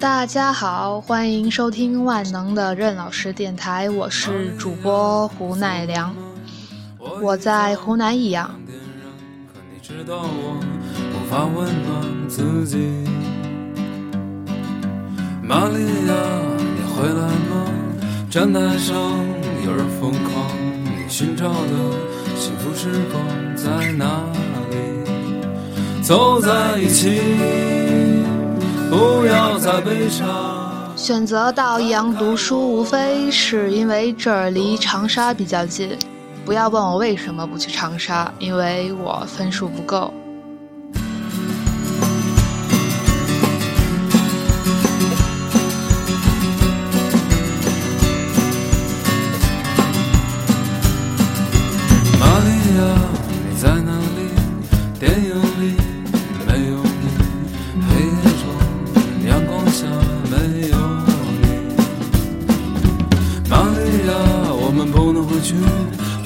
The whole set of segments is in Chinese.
大家好，欢迎收听万能的任老师电台，我是主播胡乃良，我在湖南益阳。玛利亚，你回来吗？站台上有人疯狂，你寻找的幸福时光在哪里？走在一起，不要再悲伤。选择到益阳读书，无非是因为这儿离长沙比较近。不要问我为什么不去长沙，因为我分数不够。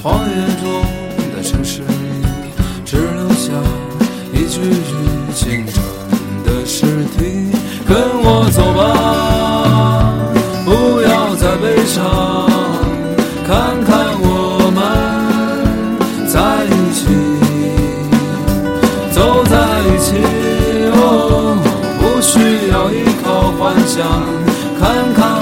荒野中的城市里，只留下一具具清春的尸体。跟我走吧，不要再悲伤，看看我们在一起，走在一起。哦，不需要依靠幻想，看看。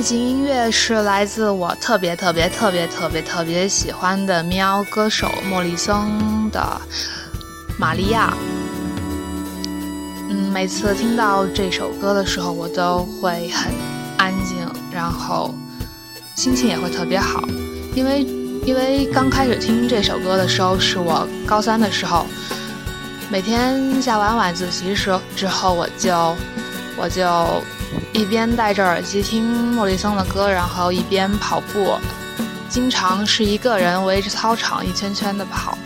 背景音乐是来自我特别特别特别特别特别喜欢的喵歌手莫里森的《玛利亚》。嗯，每次听到这首歌的时候，我都会很安静，然后心情也会特别好。因为，因为刚开始听这首歌的时候是我高三的时候，每天下完晚自习时之后，我就我就一边戴着耳机听莫里森的歌，然后一边跑步，经常是一个人围着操场一圈圈的跑。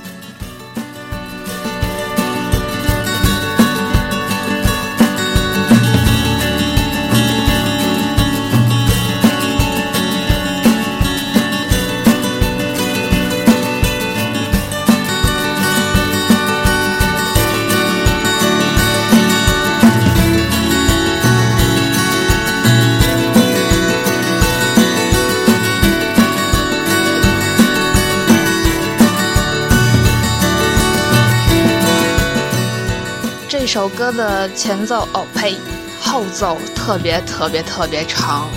首歌的前奏哦呸，后奏特别特别特别长。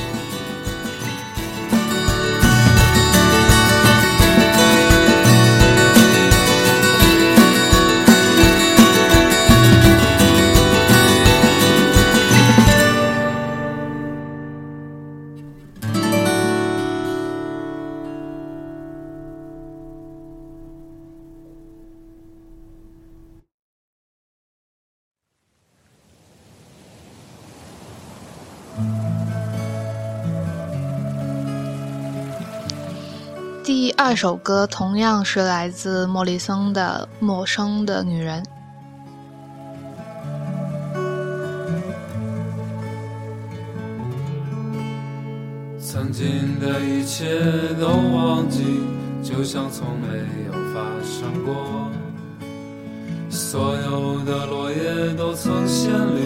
第二首歌同样是来自莫里森的《陌生的女人》。曾经的一切都忘记，就像从没有发生过。所有的落叶都曾鲜绿，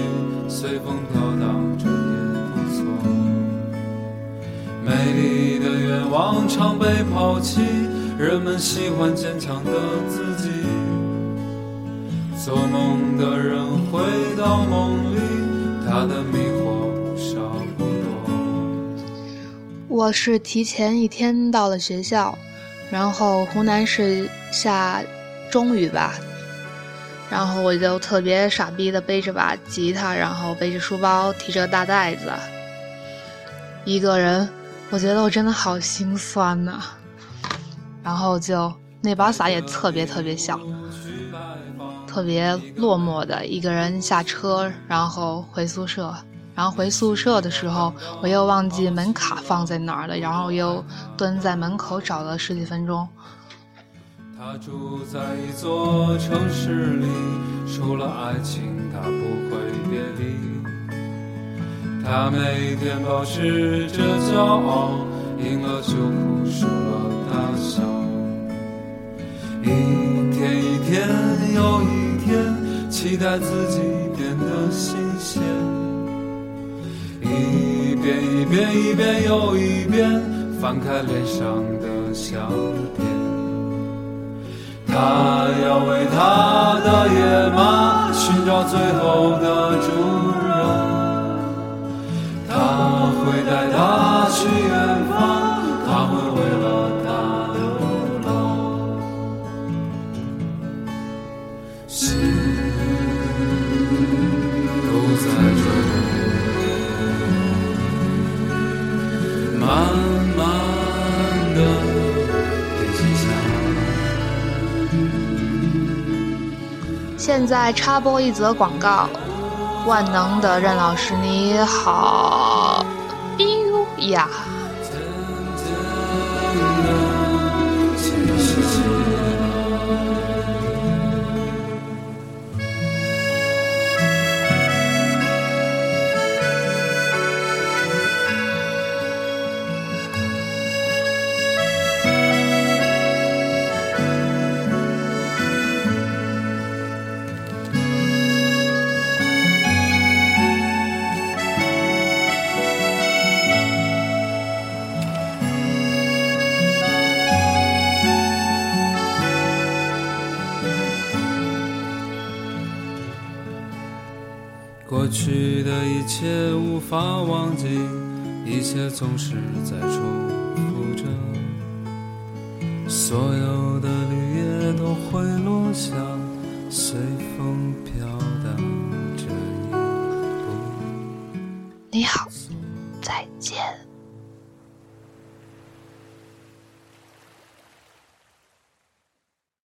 常被抛弃，人们喜欢坚强的自己。做梦的人回到梦里，他的迷惑不少不多。我是提前一天到了学校，然后湖南是下中雨吧，然后我就特别傻逼的背着把吉他，然后背着书包，提着大袋子，一个人。我觉得我真的好心酸呐，然后就那把伞也特别特别小，特别落寞的一个人下车，然后回宿舍，然后回宿舍的时候我又忘记门卡放在哪儿了，然后又蹲在门口找了十几分钟。他住在一座城市里，除了爱情，他不会别离。他每天保持着骄傲，赢了就哭，输了大笑。一天一天又一天，期待自己变得新鲜。一遍一遍一遍又一遍，翻开脸上的相片。他要为他的野马寻找最后的主他去远方，他会为了他流浪。心都在这里，慢慢的平静下来。现在插播一则广告，万能的任老师你好，呀！过去的一切无法忘记，一切总是在重复着，所有的绿叶都会落下，